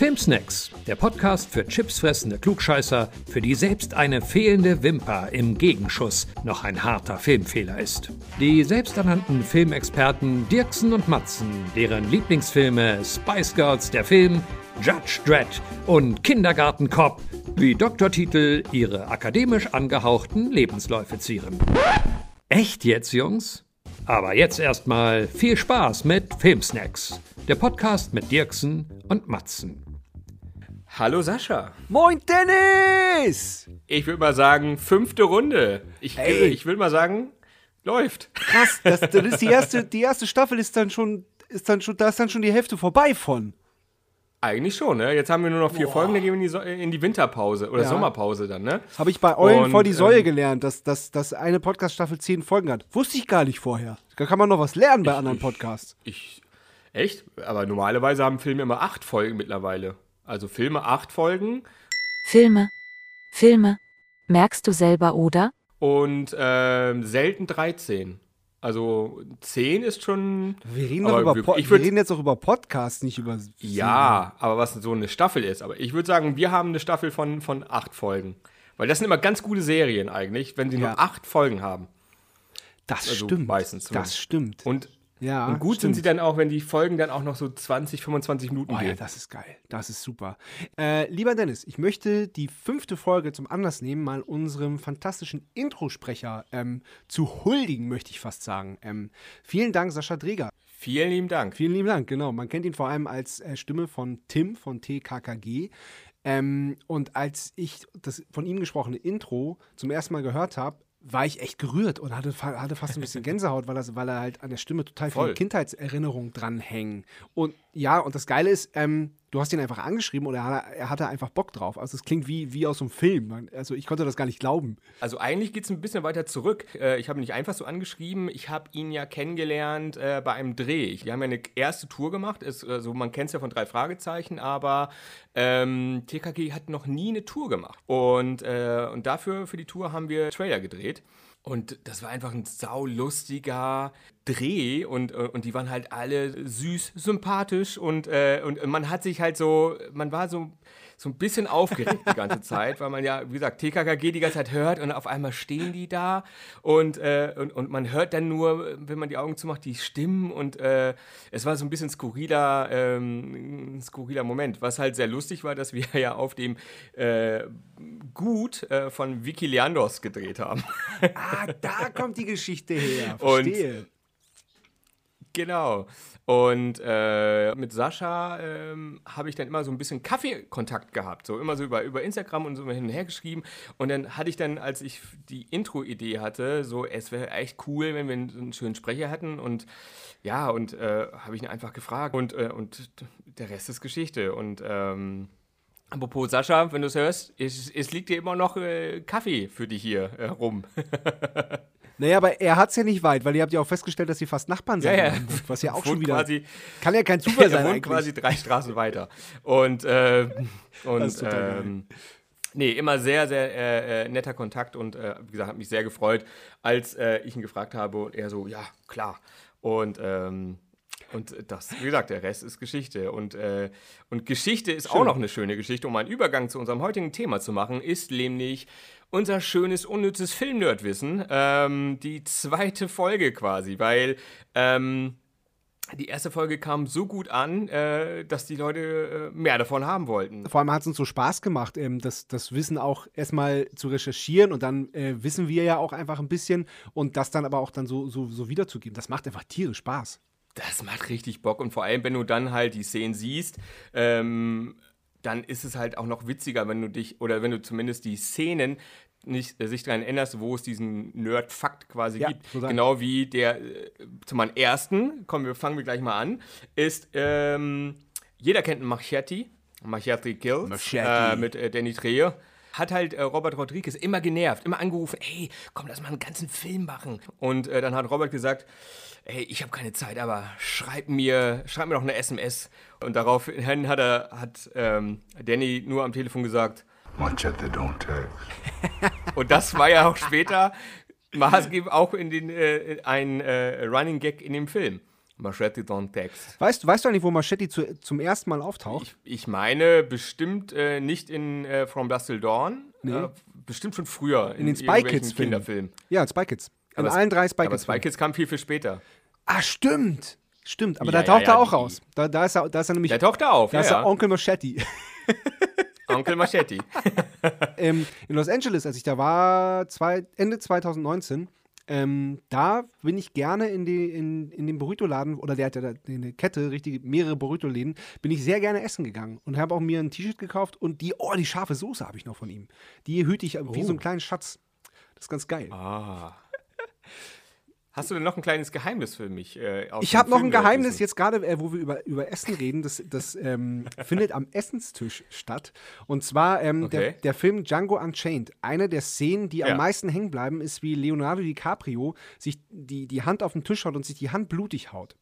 Filmsnacks, der Podcast für chipsfressende Klugscheißer, für die selbst eine fehlende Wimper im Gegenschuss noch ein harter Filmfehler ist. Die selbsternannten Filmexperten Dirksen und Matzen, deren Lieblingsfilme Spice Girls der Film, Judge Dredd und Kindergarten Cop wie Doktortitel ihre akademisch angehauchten Lebensläufe zieren. Echt jetzt, Jungs? Aber jetzt erstmal viel Spaß mit Filmsnacks, der Podcast mit Dirksen und Matzen. Hallo Sascha. Moin Dennis! Ich würde mal sagen, fünfte Runde. Ich, Ey. ich würde mal sagen, läuft. Krass, das, das ist die erste, die erste Staffel ist dann schon, ist dann schon, da ist dann schon die Hälfte vorbei von. Eigentlich schon, ne? Jetzt haben wir nur noch vier Folgen, dann gehen wir in die, so in die Winterpause oder Ja. Sommerpause dann, ne? Habe ich bei Eulen Und, vor die Säue ähm, gelernt, dass, dass, dass eine Podcast-Staffel zehn Folgen hat. Wusste ich gar nicht vorher. Da kann man noch was lernen bei anderen Podcasts. Ich. Echt? Aber normalerweise haben Filme immer acht Folgen mittlerweile. Also Filme acht Folgen Filme. Filme. Merkst du selber, oder? und ähm, selten 13. Also 10 ist schon. Wir reden, doch über wir- ich wir würd- reden jetzt auch über Podcasts, nicht über. Ja, aber was so eine Staffel ist. Aber ich würde sagen, wir haben eine Staffel von, von acht Folgen. Weil das sind immer ganz gute Serien eigentlich, wenn sie Ja. nur acht Folgen haben. Das Also stimmt. meistens das stimmt. Und, ja, und gut sind stimmt. sie dann auch, wenn die Folgen dann auch noch so 20, 25 Minuten Oh ja, gehen. das ist geil. Das ist super. Äh, lieber Dennis, ich möchte die fünfte Folge zum Anlass nehmen, mal unserem fantastischen Introsprecher ähm, zu huldigen, möchte ich fast sagen. Ähm, vielen Dank, Sascha Dreger. Vielen lieben Dank. Vielen lieben Dank, genau. Man kennt ihn vor allem als äh, Stimme von Tim von TKKG. Ähm, und als ich das von ihm gesprochene Intro zum ersten Mal gehört habe, war ich echt gerührt und hatte, hatte fast ein bisschen Gänsehaut, weil, er, weil er halt an der Stimme total viele Voll. Kindheitserinnerungen dranhängen. Und ja, und das Geile ist, ähm, du hast ihn einfach angeschrieben und er, hat- hatte einfach Bock drauf. Also es klingt wie, wie aus einem Film. Also ich konnte das gar nicht glauben. Also eigentlich geht es ein bisschen weiter zurück. Äh, Ich habe ihn nicht einfach so angeschrieben. Ich habe ihn ja kennengelernt äh, bei einem Dreh. Wir haben ja eine erste Tour gemacht. Ist, also man kennt es ja von drei Fragezeichen, aber ähm, TKG hat noch nie eine Tour gemacht. Und, äh, und dafür, für die Tour, haben wir Trailer gedreht. Und das war einfach ein saulustiger Dreh und, äh, und die waren halt alle süß, sympathisch und, äh, und man hat sich halt so, man war so, so ein bisschen aufgeregt die ganze Zeit, weil man ja, wie gesagt, TKKG die ganze Zeit hört und auf einmal stehen die da und, äh, und, und man hört dann nur, wenn man die Augen zumacht, die Stimmen und äh, es war so ein bisschen skurriler, ähm, ein skurriler Moment, was halt sehr lustig war, dass wir ja auf dem äh, Gut äh, von Vicky Leandros gedreht haben. Ah, da kommt die Geschichte her. Und- Verstehe. Genau. Und äh, mit Sascha ähm, habe ich dann immer so ein bisschen Kaffeekontakt gehabt. So immer so über, über Instagram und so hin und her geschrieben. Und dann hatte ich dann, als ich die Intro-Idee hatte, so, es wäre echt cool, wenn wir einen, schönen Sprecher hätten. Und ja, und äh, habe ich ihn einfach gefragt. Und, äh, und der Rest ist Geschichte. Und ähm, apropos Sascha, wenn du es hörst, es, es liegt dir immer noch äh, Kaffee für dich hier äh, rum. Naja, aber er hat es ja nicht weit, weil ihr habt ja auch festgestellt, dass sie fast Nachbarn sind. Ja, ja. Was ja auch Wohnt schon wieder. quasi kann ja kein Zufall er sein wohnt eigentlich. quasi drei Straßen weiter. Und, äh, und ähm, nee, immer sehr, sehr äh, äh, netter Kontakt und äh, wie gesagt, hat mich sehr gefreut, als äh, ich ihn gefragt habe und er so, ja, klar. Und ähm, und das, wie gesagt, der Rest ist Geschichte. Und, äh, und Geschichte ist auch noch eine schöne Geschichte, um einen Übergang zu unserem heutigen Thema zu machen, ist nämlich unser schönes, unnützes Filmnerdwissen. Ähm, die zweite Folge quasi, weil ähm, die erste Folge kam so gut an, äh, dass die Leute äh, mehr davon haben wollten. Vor allem hat es uns so Spaß gemacht, ähm, das, das Wissen auch erstmal zu recherchieren und dann äh, wissen wir ja auch einfach ein bisschen und das dann aber auch dann so, so, so wiederzugeben. Das macht einfach tierisch Spaß. Das macht richtig Bock und vor allem, wenn du dann halt die Szenen siehst, ähm, dann ist es halt auch noch witziger, wenn du dich, oder wenn du zumindest die Szenen nicht, äh, sich daran erinnerst, wo es diesen Nerd-Fakt quasi Ja, gibt. total. Genau wie der, äh, zu meinem ersten, kommen wir, fangen wir gleich mal an, ist, ähm, jeder kennt einen Machete, Machete Kills, Machete. Äh, mit äh, Danny Trejo. Hat halt äh, Robert Rodriguez immer genervt, immer angerufen, hey, komm, lass mal einen ganzen Film machen. Und äh, dann hat Robert gesagt, ey, ich habe keine Zeit, aber schreib mir, schreib mir doch eine SMS. Und daraufhin hat er, hat ähm, Danny nur am Telefon gesagt, Machete don't text. und das war ja auch später maßgeblich auch in den, äh, ein äh, Running Gag in dem Film. Machete Don't Text. Weißt, weißt du eigentlich, wo Machete zu, zum ersten Mal auftaucht? Ich, ich meine bestimmt äh, nicht in äh, From Dusk Till Dawn. Nee. Äh, bestimmt schon früher. In den Spy Kids-Filmen. Kinderfilmen. Ja, Spy Kids. In Aber allen drei Spy Aber Kids. Spy Kids kam viel, viel später. Ah, stimmt. Stimmt, aber Ja, da taucht ja, er ja, auch die- raus. Da, da, ist er, da ist er nämlich. Der taucht da auf, da ja, ist er. Onkel Machete. Onkel Machete. ähm, in Los Angeles, als ich da war, zwei, Ende 2019, ähm, da bin ich gerne in, die, in, in den Burrito-Laden, oder der hat ja eine Kette, richtig mehrere Burrito-Läden, bin ich sehr gerne essen gegangen und habe auch mir ein T-Shirt gekauft und die, oh, die scharfe Soße habe ich noch von ihm. Die hüte ich wie so einen kleinen Schatz. Das ist ganz geil. Ah. Hast du denn noch ein kleines Geheimnis für mich? Äh, Ich habe noch ein? Geheimnis jetzt gerade, äh, wo wir über, über Essen reden. Das, das ähm, findet am Essenstisch statt. Und zwar ähm, der, Okay. der Film Django Unchained. Eine der Szenen, die Ja. am meisten hängen bleiben, ist, wie Leonardo DiCaprio sich die, die Hand auf den Tisch haut und sich die Hand blutig haut.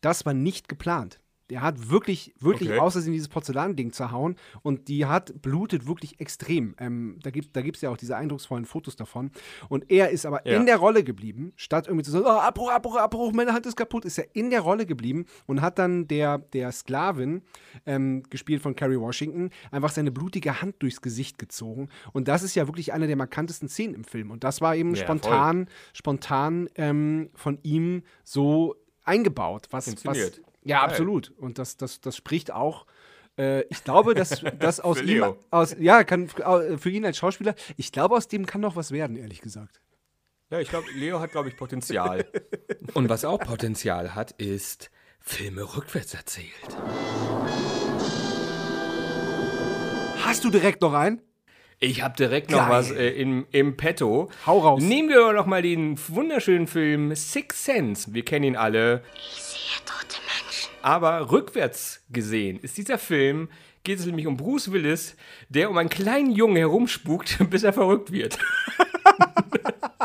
Das war nicht geplant. Der hat wirklich, wirklich Okay. Versehen dieses Porzellanding zerhauen und die hat blutet wirklich extrem. Ähm, da gibt es da gibt's ja auch diese eindrucksvollen Fotos davon. Und er ist aber Ja. in der Rolle geblieben, statt irgendwie zu sagen, oh, Abbruch, Abbruch, Abbruch, meine Hand ist kaputt, ist er in der Rolle geblieben und hat dann der, der Sklavin, ähm, gespielt von Kerry Washington, einfach seine blutige Hand durchs Gesicht gezogen. Und das ist ja wirklich eine der markantesten Szenen im Film. Und das war eben Ja, spontan, spontan ähm, von ihm so eingebaut. Was, was. Ja, Geil. absolut. Und das, das, das spricht auch. Äh, ich glaube, dass, dass aus Für ihm, aus, ja, kann für ihn als Schauspieler, ich glaube, aus dem kann noch was werden, ehrlich gesagt. Ja, ich glaube, Leo hat, glaube ich, Potenzial. Und was auch Potenzial hat, ist Filme rückwärts erzählt. Hast du direkt noch einen? Ich habe direkt noch Geil. was äh, im, im Petto. Hau raus. Nehmen wir doch mal den wunderschönen Film Six Sense. Wir kennen ihn alle. Ich sehe tote Menschen. Aber rückwärts gesehen ist dieser Film, geht es nämlich um Bruce Willis, der um einen kleinen Jungen herumspukt, bis er verrückt wird.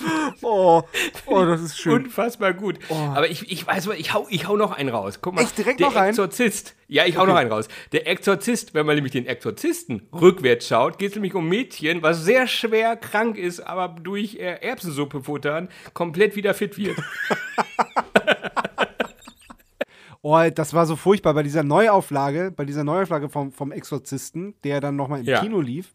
Oh, oh das ist schön. Unfassbar gut. Aber ich, ich weiß, ich hau, ich hau noch einen raus. Guck mal, Echt, direkt der noch einen? Exorzist. Ja, ich hau noch einen raus. Der Exorzist, wenn man nämlich den Exorzisten rückwärts schaut, geht es nämlich um Mädchen, was sehr schwer krank ist, aber durch äh, Erbsensuppe futtern komplett wieder fit wird. Oh, das war so furchtbar bei dieser Neuauflage, bei dieser Neuauflage vom, vom Exorzisten, der dann nochmal im Ja. Kino lief.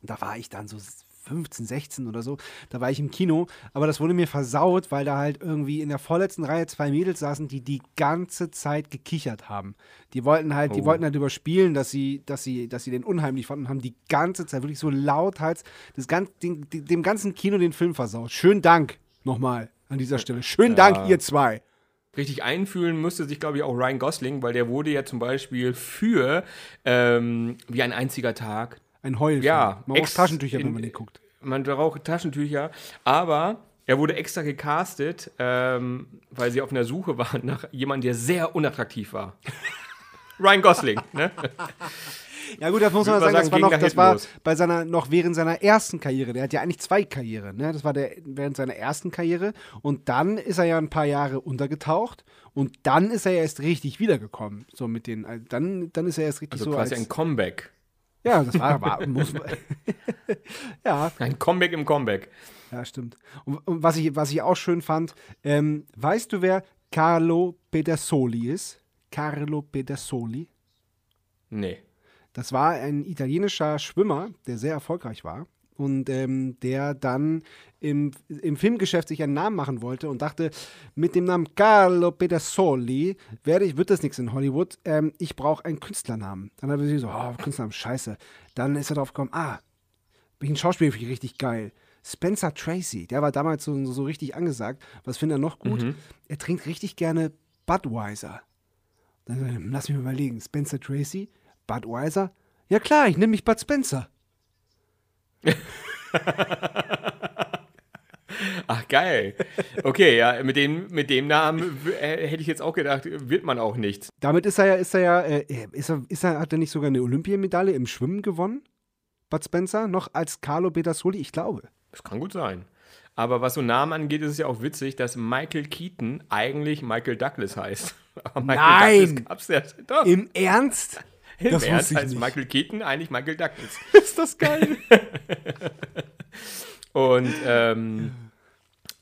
Da war ich dann so 15, 16 oder so. Da war ich im Kino, aber das wurde mir versaut, weil da halt irgendwie in der vorletzten Reihe zwei Mädels saßen, die die ganze Zeit gekichert haben. Die wollten halt, die Oh. wollten halt überspielen, dass sie, dass sie, dass sie den unheimlich fanden und haben die ganze Zeit wirklich so lauthals das ganz, dem, dem ganzen Kino den Film versaut. Schönen Dank nochmal an dieser Stelle. Schönen Dank, ihr zwei. Richtig einfühlen müsste sich, glaube ich, auch Ryan Gosling, weil der wurde ja zum Beispiel für ähm, wie ein einziger Tag Ein Heulfilm. Ja, Man braucht Taschentücher, wenn in- man den guckt. Man braucht Taschentücher, aber er wurde extra gecastet, ähm, weil sie auf einer Suche waren nach jemandem, der sehr unattraktiv war. Ryan Gosling, ne? Ja gut, das muss man sagen, man das sagen, war noch, das war bei seiner, noch während seiner ersten Karriere. Der hat ja eigentlich zwei Karrieren, ne? Das war der während seiner ersten Karriere und dann ist er ja ein paar Jahre untergetaucht und dann ist er ja erst richtig wiedergekommen. So mit den, also dann, dann ist er erst richtig Also so quasi als, ein Comeback. Ja, das war, war muss man. ja, Ein Comeback im Comeback. ja, stimmt. Und, und was, ich, was ich auch schön fand, ähm, weißt du, wer Carlo Pedersoli ist? Carlo Pedersoli? Nee. Das war ein italienischer Schwimmer, der sehr erfolgreich war und ähm, der dann im, im Filmgeschäft sich einen Namen machen wollte und dachte, mit dem Namen Carlo Pedersoli werde ich, wird das nichts in Hollywood. Ähm, ich brauche einen Künstlernamen. Dann hat er sich so, oh, Künstlernamen, scheiße. Dann ist er drauf gekommen, ah, bin ich ein Schauspieler, finde ich richtig geil. Spencer Tracy, der war damals so, so richtig angesagt. Was findet er noch gut? Er trinkt richtig gerne Budweiser. Dann lass mich mal überlegen, Spencer Tracy, Budweiser? Ja klar, ich nehme mich Bud Spencer. Ach, geil. Okay, ja, mit dem, mit dem Namen äh, hätte ich jetzt auch gedacht, wird man auch nicht. Damit ist er ja, ist er ja, äh, ist er, ist er, hat er nicht sogar eine Olympiamedaille im Schwimmen gewonnen? Bud Spencer, noch als Carlo Pedersoli, ich glaube. Das kann gut sein. Aber was so Namen angeht, ist es ja auch witzig, dass Michael Keaton eigentlich Michael Douglas heißt. Aber Michael Nein! Douglas gab's ja doch. Im Ernst? Das wusste ich heißt nicht. Michael Keaton eigentlich Michael Douglas. Ist das geil? Und ähm,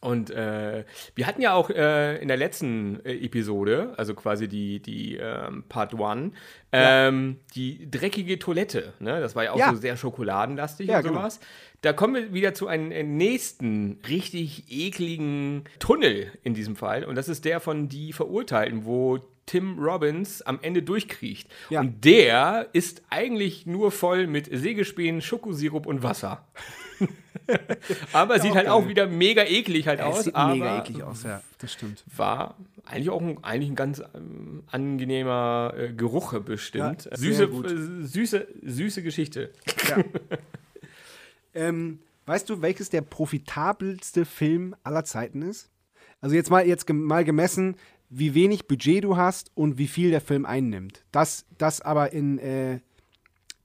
Und äh, wir hatten ja auch äh, in der letzten äh, Episode, also quasi die, die ähm, Part 1, ähm, die dreckige Toilette. Ne? Das war ja auch Ja. so sehr schokoladenlastig Ja, und genau. sowas. Da kommen wir wieder zu einem äh, nächsten richtig ekligen Tunnel in diesem Fall. Und das ist der von Die Verurteilten, wo Tim Robbins am Ende durchkriecht. Ja. Und der ist eigentlich nur voll mit Sägespänen, Schokosirup und Wasser. aber sieht auch halt auch geil. wieder mega eklig halt Es aus. sieht mega eklig aus, ja, das stimmt. War eigentlich auch ein, eigentlich ein ganz ähm, angenehmer äh, Geruch bestimmt. Ja, süße, äh, süße, süße Geschichte. Ähm, weißt du, welches der profitabelste Film aller Zeiten ist? Also jetzt mal, jetzt gem- mal gemessen, wie wenig Budget du hast und wie viel der Film einnimmt. Das, das aber in, äh,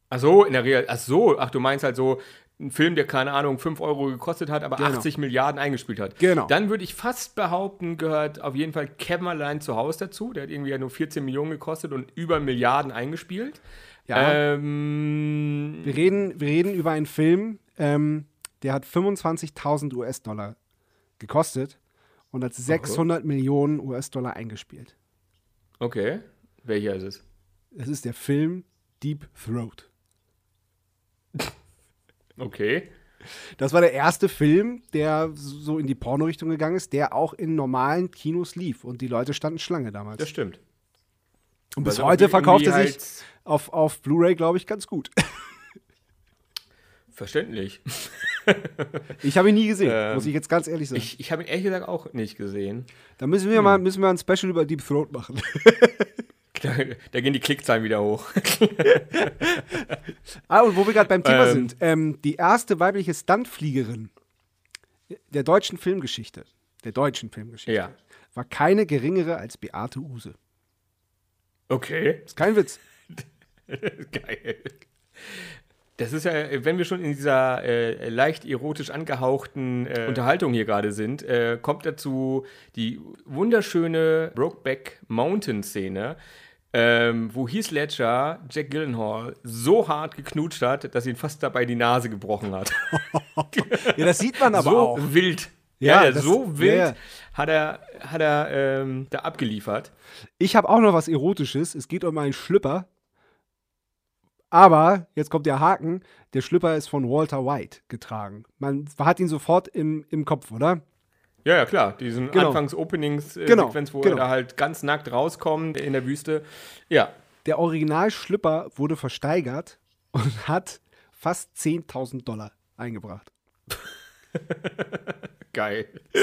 Ach so, in der Real. Ach so, ach, du meinst halt so ein Film, der keine Ahnung 5 Euro gekostet hat, aber Genau. 80 Milliarden eingespielt hat. Genau. Dann würde ich fast behaupten, gehört auf jeden Fall Kevin allein zu Hause dazu. Der hat irgendwie ja nur 14 Millionen gekostet und über Milliarden eingespielt. Ja. Ähm, wir, reden, wir reden über einen Film, ähm, der hat 25.000 US-Dollar gekostet und hat 600 Millionen US-Dollar eingespielt. okay. Welcher ist es? Das ist der Film Deep Throat. Okay. Das war der erste Film, der so in die Porno-Richtung gegangen ist, der auch in normalen Kinos lief und die Leute standen Schlange damals. Das stimmt. Und bis Also heute verkauft er sich halt auf, auf Blu-ray, glaube ich, ganz gut. Verständlich. Ich habe ihn nie gesehen, Ähm, muss ich jetzt ganz ehrlich sagen. Ich, ich habe ihn ehrlich gesagt auch nicht gesehen. da müssen wir, mal, müssen wir ein Special über Deep Throat machen. Da, da gehen die Klickzahlen wieder hoch. ah, und wo wir gerade beim Thema Ähm. sind. Ähm, die erste weibliche Stuntfliegerin der deutschen Filmgeschichte, der deutschen Filmgeschichte, Ja. war keine geringere als Beate Use. Okay. Ist kein Witz. Geil. Das ist ja, wenn wir schon in dieser äh, leicht erotisch angehauchten äh, Unterhaltung hier gerade sind, äh, kommt dazu die wunderschöne Brokeback Mountain Szene, ähm, wo Heath Ledger Jack Gyllenhaal so hart geknutscht hat, dass ihn fast dabei die Nase gebrochen hat. Ja, das sieht man aber so auch. wild. Ja, Ja, das- so wild ja. hat er, hat er ähm, da abgeliefert. Ich habe auch noch was Erotisches. Es geht um einen Schlüpper. Aber, jetzt kommt der Haken, der Schlüpper ist von Walter White getragen. Man hat ihn sofort im, im Kopf, oder? Ja, ja, klar. Diesen Genau. Anfangs-Openings-Sequenz, Genau, wo genau. er da halt ganz nackt rauskommt in der Wüste. Ja. Der Originalschlüpper wurde versteigert und hat fast 10.000 Dollar eingebracht. Geil.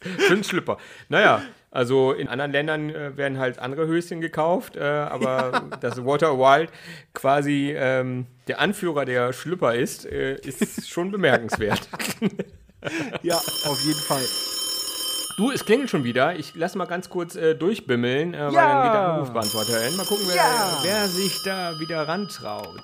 Für einen Schlüpper. Naja, also in anderen Ländern äh, werden halt andere Höschen gekauft, äh, aber dass Walter Wild quasi ähm, der Anführer der Schlüpper ist, äh, ist schon bemerkenswert. Ja, auf jeden Fall. Du, es klingelt schon wieder. Ich lass mal ganz kurz äh, durchbimmeln, äh, weil Ja. dann geht der Anrufbeantworter hin. Mal gucken, wer, Ja. wer sich da wieder rantraut.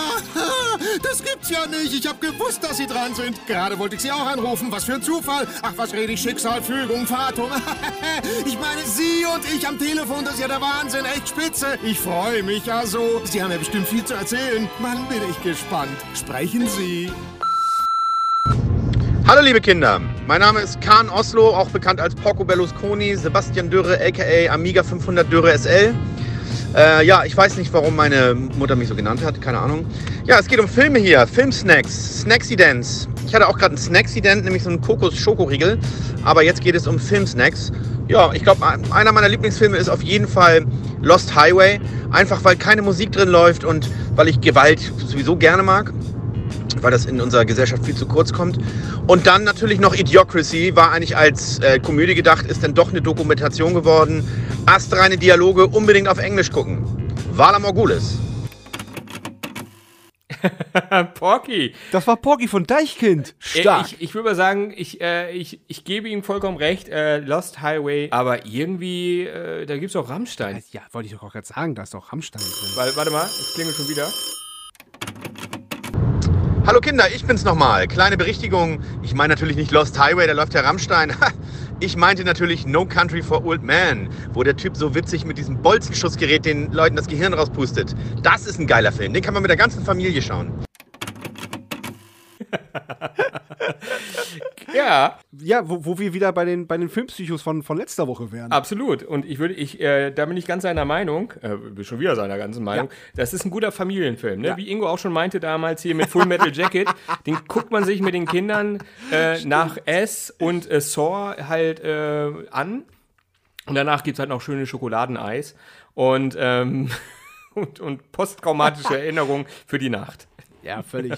Das gibt's ja nicht. Ich hab gewusst, dass Sie dran sind. Gerade wollte ich Sie auch anrufen. Was für ein Zufall. Ach, was rede ich? Schicksal, Fügung, Fatum. ich meine, Sie und ich am Telefon, das ist ja der Wahnsinn. Echt spitze. Ich freue mich ja so. Sie haben ja bestimmt viel zu erzählen. Mann, bin ich gespannt. Sprechen Sie. Hallo liebe Kinder, mein Name ist Kahn Oslo, auch bekannt als Porco Berlusconi, Sebastian Dürre aka Amiga 500 Dürre SL. Äh, ja, ich weiß nicht, warum meine Mutter mich so genannt hat, keine Ahnung. Ja, es geht um Filme hier, Filmsnacks, Snacksidents. Ich hatte auch gerade einen Snacksident, nämlich so einen Kokos-Schokoriegel, aber jetzt geht es um Filmsnacks. Ja, ich glaube, einer meiner Lieblingsfilme ist auf jeden Fall Lost Highway, einfach weil keine Musik drin läuft und weil ich Gewalt sowieso gerne mag weil das in unserer Gesellschaft viel zu kurz kommt. Und dann natürlich noch Idiocracy, war eigentlich als äh, Komödie gedacht, ist dann doch eine Dokumentation geworden. Astreine Dialoge unbedingt auf Englisch gucken. Vala Morgulis. Porky. Das war Porky von Deichkind. Äh, Stark. Ich, ich würde mal sagen, ich, äh, ich, ich gebe ihm vollkommen recht, äh, Lost Highway, aber irgendwie, äh, da gibt es auch Rammstein. ja, wollte ich doch auch gerade sagen, da ist doch Rammstein drin. Weil, warte mal, es klingelt schon wieder. Hallo Kinder, ich bin's nochmal. Kleine Berichtigung. Ich meine natürlich nicht Lost Highway, da läuft ja Rammstein. Ich meinte natürlich No Country for Old Man, wo der Typ so witzig mit diesem Bolzenschussgerät den Leuten das Gehirn rauspustet. Das ist ein geiler Film. Den kann man mit der ganzen Familie schauen. Ja, Ja, wo, wo wir wieder bei den, bei den Filmpsychos von, von letzter Woche wären. absolut. Und ich würde, ich, äh, da bin ich ganz seiner Meinung, äh, bin schon wieder seiner ganzen Meinung, das ist ein guter Familienfilm. Ne? Ja. Wie Ingo auch schon meinte damals hier mit Full Metal Jacket, den guckt man sich mit den Kindern äh, nach S und äh, Saw halt äh, an. Und danach gibt es halt noch schöne Schokoladeneis und, ähm, und, und posttraumatische Erinnerungen für die Nacht. Ja, völlig.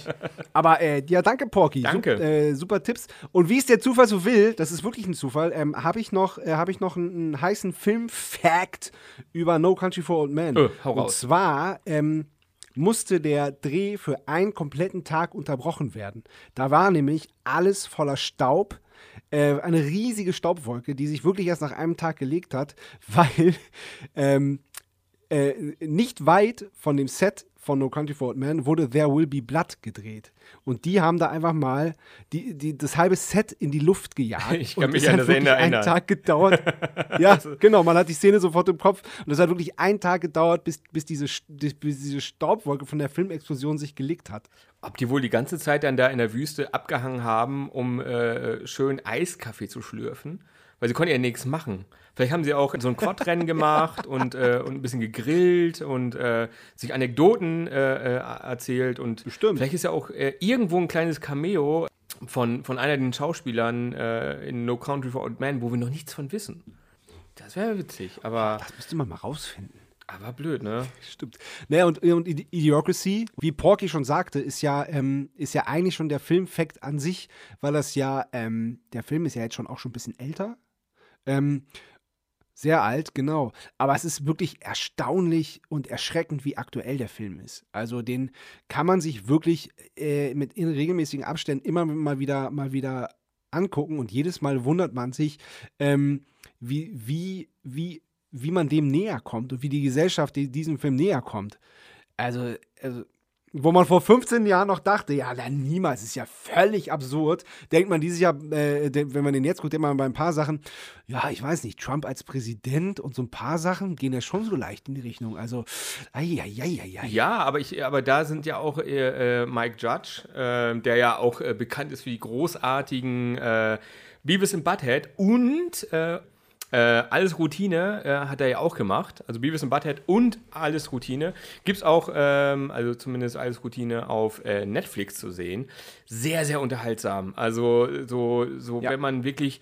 Aber äh, ja, danke, Porky. Danke. Sup, äh, super Tipps. Und wie es der Zufall so will, das ist wirklich ein Zufall, ähm, habe ich noch, äh, hab ich noch einen, einen heißen Film-Fact über No Country for Old Men. Hau Und zwar ähm, musste der Dreh für einen kompletten Tag unterbrochen werden. Da war nämlich alles voller Staub. Äh, eine riesige Staubwolke, die sich wirklich erst nach einem Tag gelegt hat, weil ähm, äh, nicht weit von dem Set von No Country for Old Men wurde There Will Be Blood gedreht. Und die haben da einfach mal die, die, das halbe Set in die Luft gejagt. Ich kann und mich an das Ende einen erinnern. Tag gedauert. ja, genau, man hat die Szene sofort im Kopf. Und es hat wirklich einen Tag gedauert, bis, bis, diese, bis diese Staubwolke von der Filmexplosion sich gelegt hat. Ob die wohl die ganze Zeit dann da in der Wüste abgehangen haben, um äh, schön Eiskaffee zu schlürfen? Weil sie konnten ja nichts machen. Vielleicht haben sie auch so ein Quadrennen gemacht und, äh, und ein bisschen gegrillt und äh, sich Anekdoten äh, äh, erzählt. Und Bestimmt. vielleicht ist ja auch äh, irgendwo ein kleines Cameo von, von einer den Schauspielern äh, in No Country for Old Men, wo wir noch nichts von wissen. Das wäre witzig, aber, Das müsste man mal rausfinden. aber blöd, ne? Stimmt. Naja, und, und Idiocracy, wie Porky schon sagte, ist ja, ähm, ist ja eigentlich schon der Filmfakt an sich, weil das ja, ähm, der Film ist ja jetzt schon auch schon ein bisschen älter. Ähm, sehr alt, genau. Aber es ist wirklich erstaunlich und erschreckend, wie aktuell der Film ist. Also den kann man sich wirklich äh, mit in regelmäßigen Abständen immer mal wieder, mal wieder angucken und jedes Mal wundert man sich, ähm, wie, wie, wie, wie man dem näher kommt und wie die Gesellschaft die- diesem Film näher kommt. Also, also wo man vor 15 Jahren noch dachte, ja, na, niemals, ist ja völlig absurd. Denkt man dieses Jahr, äh, wenn man den jetzt guckt, denkt man bei ein paar Sachen, ja, ich weiß nicht, Trump als Präsident und so ein paar Sachen gehen ja schon so leicht in die Richtung. Also, ai. Ja, aber, ich, aber da sind ja auch äh, äh, Mike Judge, äh, der ja auch äh, bekannt ist für die großartigen äh, Beavis and Butthead und äh, Alles Routine äh, hat er ja auch gemacht. Also Beavis and Butthead und Alles Routine. Gibt es auch, ähm, also zumindest Alles Routine auf äh, Netflix zu sehen. Sehr, sehr unterhaltsam. Also so, so Ja. wenn man wirklich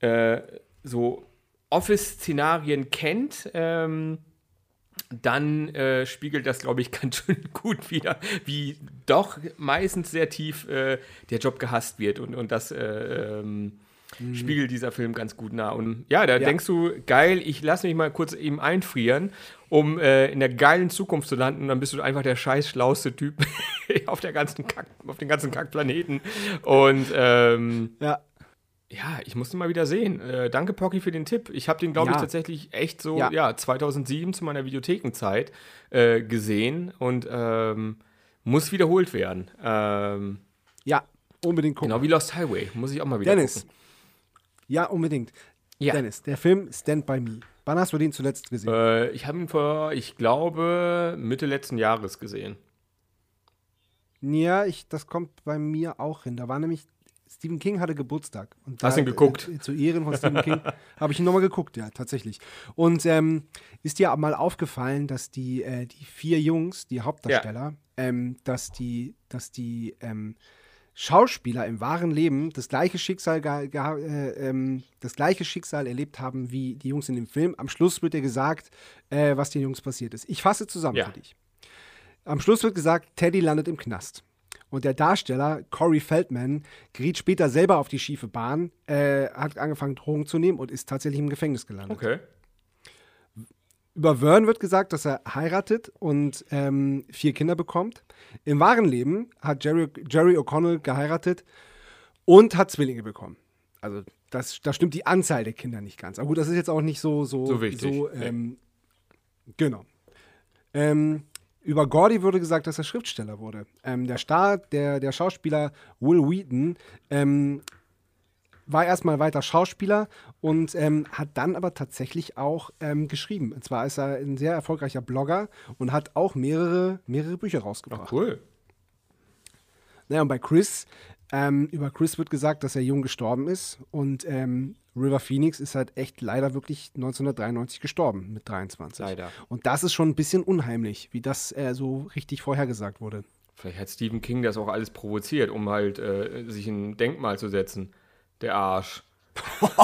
äh, so Office-Szenarien kennt, ähm, dann äh, spiegelt das, glaube ich, ganz schön gut wieder, wie doch meistens sehr tief äh, der Job gehasst wird. Und, und das äh, ähm, spiegelt dieser Film ganz gut nah. Und ja, da Ja. denkst du, geil, ich lasse mich mal kurz eben einfrieren, um äh, in der geilen Zukunft zu landen. Und dann bist du einfach der scheiß schlauste Typ auf, der ganzen Kack, auf den ganzen Kackplaneten. Und ähm, Ja. ja, ich muss den mal wieder sehen. Äh, danke, Pocky, für den Tipp. Ich habe den, glaube ich, Ja. tatsächlich echt so, ja. Ja. 2007 zu meiner Videothekenzeit äh, gesehen und ähm, muss wiederholt werden. Ähm, ja, unbedingt gucken. genau wie Lost Highway. Muss ich auch mal wieder Dennis. gucken. Ja, unbedingt. Ja. Dennis, der Film Stand By Me. Wann hast du den zuletzt gesehen? Äh, ich habe ihn vor, ich glaube, Mitte letzten Jahres gesehen. Ja, ich, das kommt bei mir auch hin. Da war nämlich, Stephen King hatte Geburtstag. Und Hast da, ihn geguckt? Äh, zu Ehren von Stephen King habe ich ihn nochmal geguckt, ja, tatsächlich. Und ähm, ist dir mal aufgefallen, dass die, äh, die vier Jungs, die Hauptdarsteller, ähm, dass die, dass die ähm, Schauspieler im wahren Leben das gleiche Schicksal, äh, ähm, das gleiche Schicksal erlebt haben wie die Jungs in dem Film. Am Schluss wird dir gesagt, äh, was den Jungs passiert ist. Ich fasse zusammen Ja. für dich. Am Schluss wird gesagt, Teddy landet im Knast. Und der Darsteller, Corey Feldman, geriet später selber auf die schiefe Bahn, äh, hat angefangen, Drogen zu nehmen und ist tatsächlich im Gefängnis gelandet. Okay. Über Vern wird gesagt, dass er heiratet und ähm, vier Kinder bekommt. Im wahren Leben hat Jerry, Jerry O'Connell geheiratet und hat Zwillinge bekommen. Also das, da stimmt die Anzahl der Kinder nicht ganz. Aber gut, das ist jetzt auch nicht so so, So wichtig, So, ähm, Genau. Ähm, über Gordy wurde gesagt, dass er Schriftsteller wurde. Ähm, der Star, der, der Schauspieler Will Wheaton, ähm, war erstmal weiter Schauspieler und ähm, hat dann aber tatsächlich auch ähm, geschrieben. Und zwar ist er ein sehr erfolgreicher Blogger und hat auch mehrere, mehrere Bücher rausgebracht. Ach, cool. Naja, und bei Chris Ähm, über Chris wird gesagt, dass er jung gestorben ist. Und ähm, River Phoenix ist halt echt leider wirklich 1993 gestorben mit 23. Leider. Und das ist schon ein bisschen unheimlich, wie das äh, so richtig vorhergesagt wurde. Vielleicht hat Stephen King das auch alles provoziert, um halt äh, sich ein Denkmal zu setzen. Der Arsch.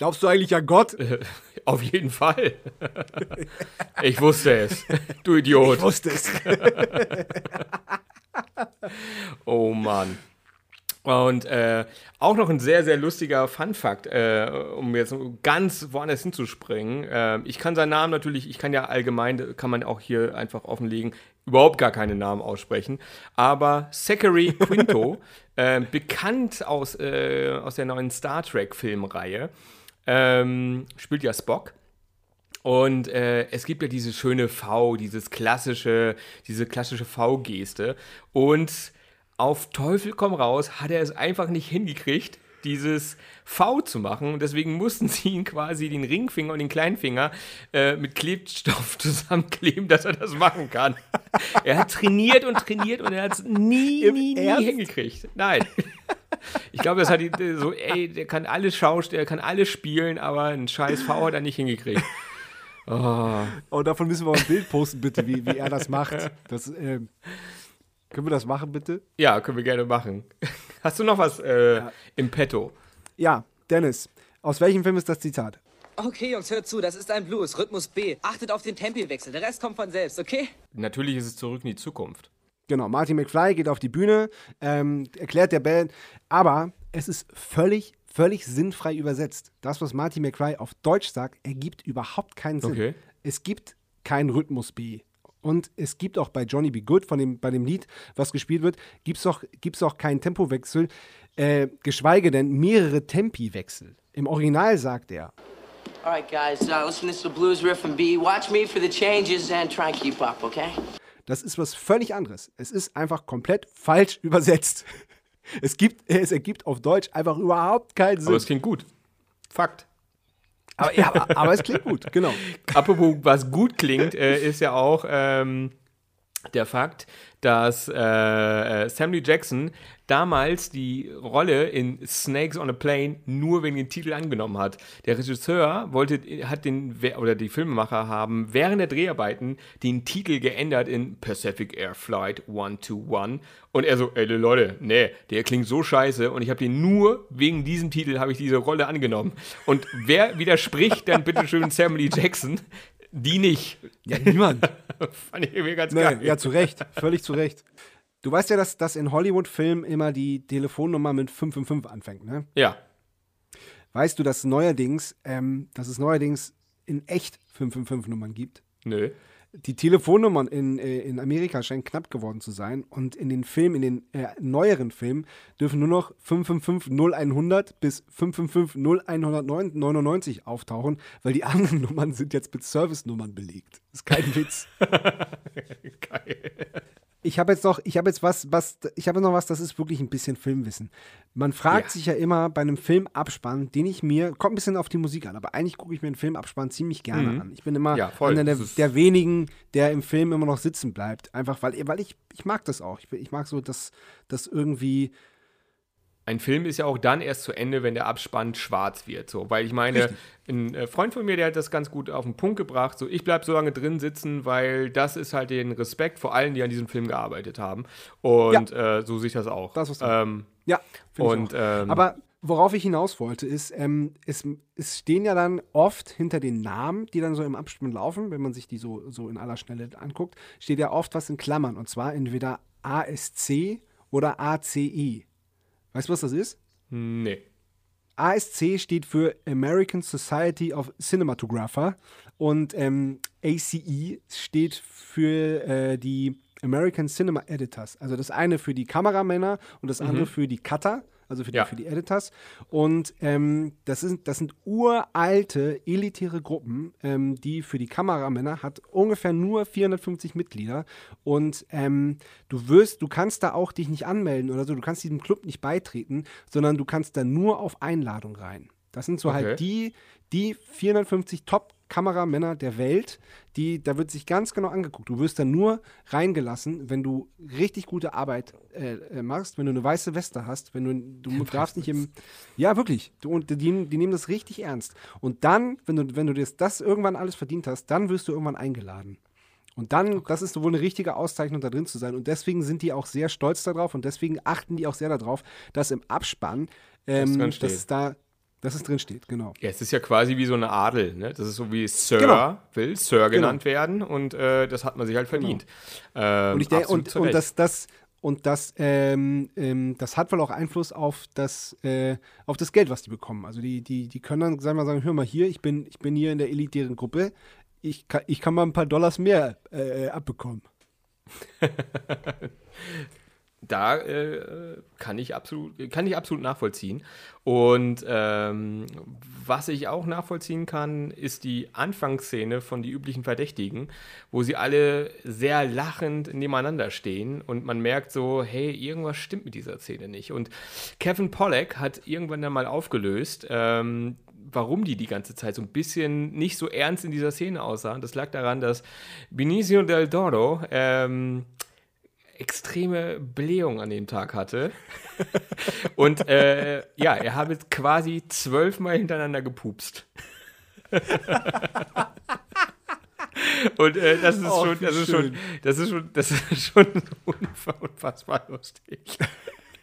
Glaubst du eigentlich an Gott? Auf jeden Fall. ich wusste es. Du Idiot. Ich wusste es. Oh Mann. Und äh, auch noch ein sehr, sehr lustiger Fun-Fact, äh, um jetzt ganz woanders hinzuspringen. Äh, ich kann seinen Namen natürlich, ich kann ja allgemein, kann man auch hier einfach offenlegen, überhaupt gar keine Namen aussprechen. Aber Zachary Quinto, äh, bekannt aus, äh, aus der neuen Star Trek-Filmreihe, ähm, spielt ja Spock. Und äh, es gibt ja diese schöne V, dieses klassische, diese klassische V-Geste. Und auf Teufel komm raus hat er es einfach nicht hingekriegt, dieses V zu machen. Und deswegen mussten sie ihn quasi den Ringfinger und den Kleinfinger äh, mit Klebstoff zusammenkleben, dass er das machen kann. er hat trainiert und trainiert und er hat es nie, Im nie, nie Ernst? hingekriegt. Nein. Ich glaube, das hat die so, ey, der kann alles schauspielen, der kann alles spielen, aber ein scheiß V hat er nicht hingekriegt. Oh. Und davon müssen wir auch ein Bild posten, bitte, wie, wie er das macht. Das, ähm, können wir das machen, bitte? Ja, können wir gerne machen. Hast du noch was äh, im Petto? Ja, Dennis, aus welchem Film ist das Zitat? Okay, Jungs, hört zu, das ist ein Blues, Rhythmus B. Achtet auf den Tempowechsel, der Rest kommt von selbst, okay? Natürlich ist es zurück in die Zukunft. Genau, Martin McFly geht auf die Bühne, ähm, erklärt der Band, aber es ist völlig, völlig sinnfrei übersetzt. Das, was Martin McFly auf Deutsch sagt, ergibt überhaupt keinen Sinn. Okay. Es gibt kein Rhythmus B. Und es gibt auch bei Johnny Be Good, von dem, bei dem Lied, was gespielt wird, gibt es auch, gibt's auch keinen Tempowechsel, äh, geschweige denn mehrere Tempiwechsel. Im Original sagt er, All right, guys, uh, listen, this is the blues riff in B. Watch me for the changes and try and keep up, okay? Das ist was völlig anderes. Es ist einfach komplett falsch übersetzt. Es, gibt, es ergibt auf Deutsch einfach überhaupt keinen Sinn. Aber es klingt gut. Fakt. Aber, ja, aber, aber es klingt gut, genau. Apropos, was gut klingt, äh, ist ja auch ähm, der Fakt, dass äh, äh, Samuel Jackson damals die Rolle in Snakes on a Plane nur wegen dem Titel angenommen hat. Der Regisseur wollte, hat den, oder die Filmemacher haben während der Dreharbeiten den Titel geändert in Pacific Air Flight 121 und er so, ey Leute, nee, der klingt so scheiße und ich habe den nur wegen diesem Titel habe ich diese Rolle angenommen. Und wer widerspricht, dann bitteschön Samuel Jackson, die nicht. Ja, niemand. Fand ich irgendwie ganz Nein, geil. ja, zu Recht. Völlig zu Recht. Du weißt ja, dass, dass in Hollywood-Filmen immer die Telefonnummer mit 555 anfängt, ne? Ja. Weißt du, dass neuerdings, ähm, dass es neuerdings in echt 555-Nummern gibt? Nö. Die Telefonnummern in, äh, in Amerika scheinen knapp geworden zu sein und in den Filmen, in den äh, neueren Filmen dürfen nur noch 555 0100 bis 555 0199 auftauchen, weil die anderen Nummern sind jetzt mit Service-Nummern belegt. Ist kein Witz. Geil. Ich habe jetzt noch, ich habe jetzt was, was, ich habe noch was, das ist wirklich ein bisschen Filmwissen. Man fragt Ja. sich ja immer bei einem Filmabspann, den ich mir, kommt ein bisschen auf die Musik an, aber eigentlich gucke ich mir einen Filmabspann ziemlich gerne Mhm. an. Ich bin immer Ja, einer der, der wenigen, der im Film immer noch sitzen bleibt. Einfach weil, weil ich, ich mag das auch. Ich, ich mag so, dass das irgendwie, Ein Film ist ja auch dann erst zu Ende, wenn der Abspann schwarz wird. So, weil ich meine, Richtig. ein äh, Freund von mir, der hat das ganz gut auf den Punkt gebracht. So, ich bleibe so lange drin sitzen, weil das ist halt den Respekt vor allen, die an diesem Film gearbeitet haben. Und äh, so sehe ich das auch. Das, was du- ähm, ja, finde ich und ähm, Aber worauf ich hinaus wollte, ist, ähm, es, es stehen ja dann oft hinter den Namen, die dann so im Abspann laufen, wenn man sich die so, so in aller Schnelle anguckt, steht ja oft was in Klammern. Und zwar entweder ASC oder ACI. Weißt du, was das ist? nee. ASC steht für American Society of Cinematographer und ähm, ACE steht für äh, die American Cinema Editors. Also das eine für die Kameramänner und das andere für die Cutter, also für die, Ja. für die Editors. Und ähm, das, sind, das sind uralte, elitäre Gruppen, ähm, die für die Kameramänner hat ungefähr nur 450 Mitglieder. Und ähm, du wirst, du kannst da auch dich nicht anmelden oder so, du kannst diesem Club nicht beitreten, sondern du kannst da nur auf Einladung rein. Das sind so Okay. halt die, die 450 Top Kameramänner der Welt, die, da wird sich ganz genau angeguckt. Du wirst dann nur reingelassen, wenn du richtig gute Arbeit äh, äh, machst, wenn du eine weiße Weste hast, wenn du, du darfst nicht im, ja wirklich, du, und die, die nehmen das richtig ernst. Und dann, wenn du, wenn du das, das irgendwann alles verdient hast, dann wirst du irgendwann eingeladen. Und dann, das ist wohl eine richtige Auszeichnung, da drin zu sein. Und deswegen sind die auch sehr stolz darauf und deswegen achten die auch sehr darauf, dass im Abspann, ähm, drin dass es da, dass es drin steht, genau. Ja, es ist ja quasi wie so eine Adel, ne? Das ist so wie Sir Genau. will Sir genannt werden und äh, das hat man sich halt verdient. Ähm, Und ich denke, absolut und, und das, das, und das, ähm, ähm, das hat wohl auch Einfluss auf das, äh, auf das Geld, was die bekommen. Also die, die, die können dann sagen wir, sagen, hör mal hier, ich bin, ich bin hier in der elitären Gruppe, ich kann, ich kann mal ein paar Dollars mehr äh, abbekommen. da äh, kann ich absolut kann ich absolut nachvollziehen und ähm, was ich auch nachvollziehen kann ist die Anfangsszene von die üblichen Verdächtigen wo sie alle sehr lachend nebeneinander stehen und man merkt so hey irgendwas stimmt mit dieser Szene nicht und Kevin Pollack hat irgendwann dann mal aufgelöst ähm, warum die die ganze Zeit so ein bisschen nicht so ernst in dieser Szene aussahen. Das lag daran, dass Benicio del Toro ähm, extreme Blähung an dem Tag hatte. Und äh, ja, er habe quasi zwölfmal hintereinander gepupst. Und äh, das ist Oh, schon, das ist schon, schön. das ist schon, das ist schon unfassbar lustig.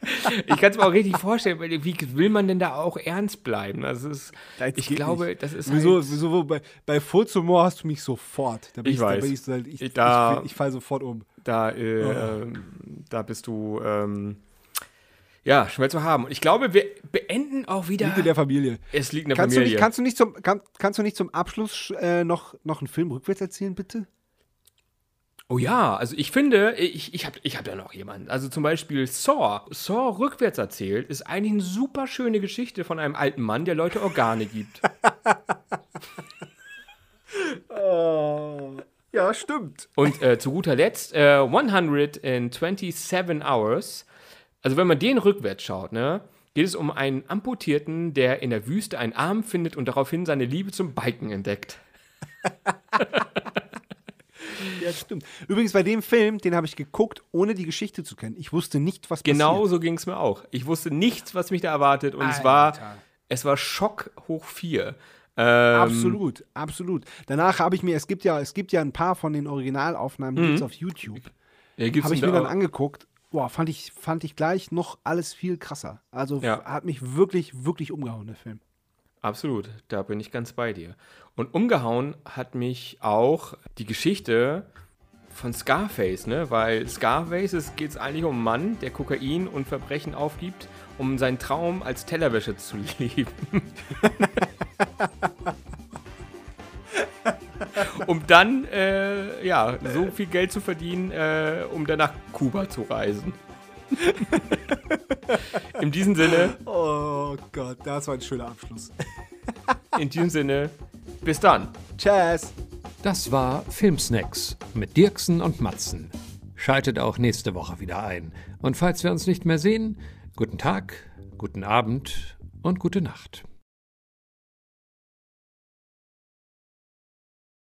Ich kann es mir auch richtig vorstellen, weil wie will man denn da auch ernst bleiben? Also ist, ich glaube, nicht. das ist Wieso, halt, wieso bei, bei Furzhumor hast du mich sofort. Da bin Ich da weiß. bin ich, so ich, Ich- da- ich, ich fall sofort um. da, äh, Oh. da bist du ähm, ja schwer zu haben. Und ich glaube, wir beenden auch wieder. Liegt in der Familie. es liegt in der Kannst du, Familie. nicht, kannst, du nicht zum, kann, kannst du nicht zum Abschluss äh, noch, noch einen Film rückwärts erzählen, bitte? Oh ja, also ich finde, ich, ich habe ich hab da noch jemanden. Also zum Beispiel Saw. Saw rückwärts erzählt ist eigentlich eine super schöne Geschichte von einem alten Mann, der Leute Organe gibt. Ja, stimmt. Und äh, zu guter Letzt, äh, 127 Hours. Also wenn man den rückwärts schaut, ne, geht es um einen Amputierten, der in der Wüste einen Arm findet und daraufhin seine Liebe zum Biken entdeckt. Ja, stimmt. Übrigens, bei dem Film, den habe ich geguckt, ohne die Geschichte zu kennen. Ich wusste nicht, was Genau passiert. so ging es mir auch. Ich wusste nichts, was mich da erwartet und es war, es war Schock hoch 4. Ähm, Absolut, absolut. Danach habe ich mir, es gibt ja, es gibt ja ein paar von den Originalaufnahmen, die gibt's auf YouTube. ja, Habe ich da mir dann auch- angeguckt. Boah, fand ich, fand ich gleich noch alles viel krasser. Also Ja. hat mich wirklich, wirklich umgehauen, der Film. Absolut, da bin ich ganz bei dir. Und umgehauen hat mich auch die Geschichte von Scarface, ne? Weil Scarface geht es eigentlich um einen Mann, der Kokain und Verbrechen aufgibt, um seinen Traum als Tellerwäsche zu leben. um dann äh, ja so viel Geld zu verdienen, äh, um dann nach Kuba zu reisen. In diesem Sinne, Oh Gott, das war ein schöner Abschluss. in diesem Sinne, bis dann. Tschüss. Das war Filmsnacks mit Dirksen und Matzen. Schaltet auch nächste Woche wieder ein. Und falls wir uns nicht mehr sehen, guten Tag, guten Abend und gute Nacht.